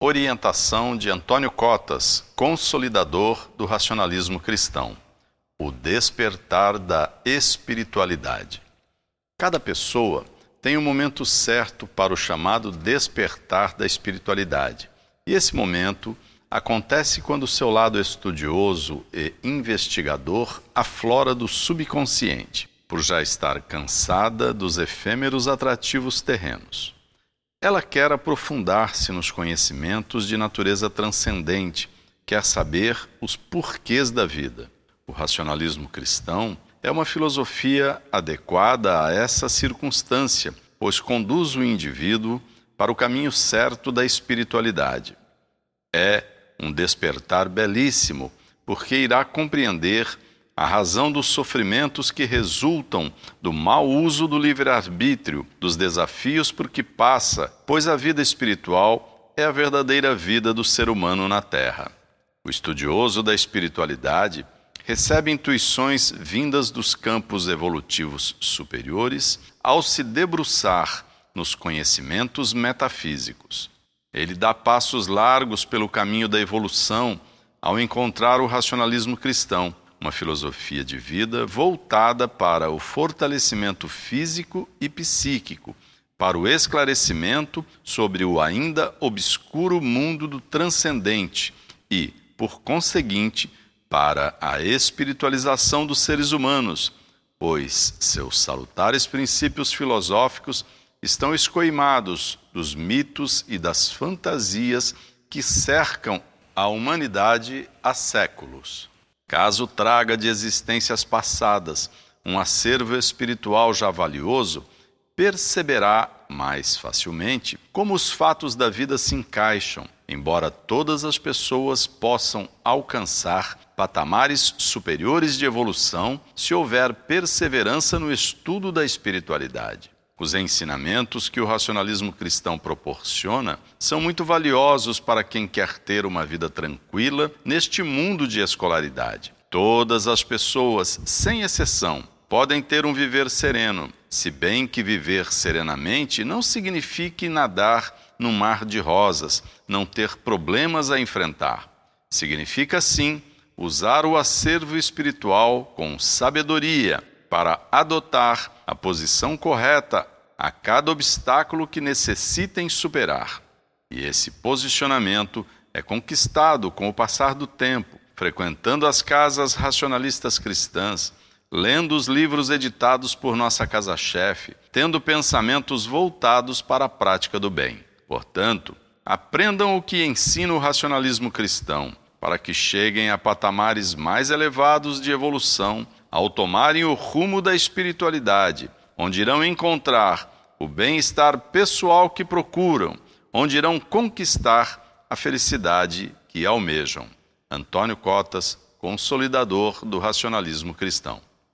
Orientação de Antônio Cotas, consolidador do racionalismo cristão. O despertar da espiritualidade. Cada pessoa tem um momento certo para o chamado despertar da espiritualidade. E esse momento acontece quando seu lado estudioso e investigador aflora do subconsciente, por já estar cansada dos efêmeros atrativos terrenos. Ela quer aprofundar-se nos conhecimentos de natureza transcendente, quer saber os porquês da vida. O racionalismo cristão é uma filosofia adequada a essa circunstância, pois conduz o indivíduo para o caminho certo da espiritualidade. É um despertar belíssimo, porque irá compreender a razão dos sofrimentos que resultam do mau uso do livre-arbítrio, dos desafios por que passa, pois a vida espiritual é a verdadeira vida do ser humano na Terra. O estudioso da espiritualidade recebe intuições vindas dos campos evolutivos superiores ao se debruçar nos conhecimentos metafísicos. Ele dá passos largos pelo caminho da evolução ao encontrar o racionalismo cristão uma filosofia de vida voltada para o fortalecimento físico e psíquico, para o esclarecimento sobre o ainda obscuro mundo do transcendente e, por conseguinte, para a espiritualização dos seres humanos, pois seus salutares princípios filosóficos estão escoimados dos mitos e das fantasias que cercam a humanidade há séculos. Caso traga de existências passadas um acervo espiritual já valioso, perceberá mais facilmente como os fatos da vida se encaixam, embora todas as pessoas possam alcançar patamares superiores de evolução se houver perseverança no estudo da espiritualidade. Os ensinamentos que o racionalismo cristão proporciona são muito valiosos para quem quer ter uma vida tranquila neste mundo de escolaridade. Todas as pessoas, sem exceção, podem ter um viver sereno, se bem que viver serenamente não signifique nadar num mar de rosas, não ter problemas a enfrentar. Significa, sim, usar o acervo espiritual com sabedoria para adotar a posição correta a cada obstáculo que necessitem superar. E esse posicionamento é conquistado com o passar do tempo, frequentando as casas racionalistas cristãs, lendo os livros editados por nossa casa-chefe, tendo pensamentos voltados para a prática do bem. Portanto, aprendam o que ensina o racionalismo cristão, para que cheguem a patamares mais elevados de evolução ao tomarem o rumo da espiritualidade, onde irão encontrar o bem-estar pessoal que procuram, onde irão conquistar a felicidade que almejam. Antônio Cotas, consolidador do racionalismo cristão.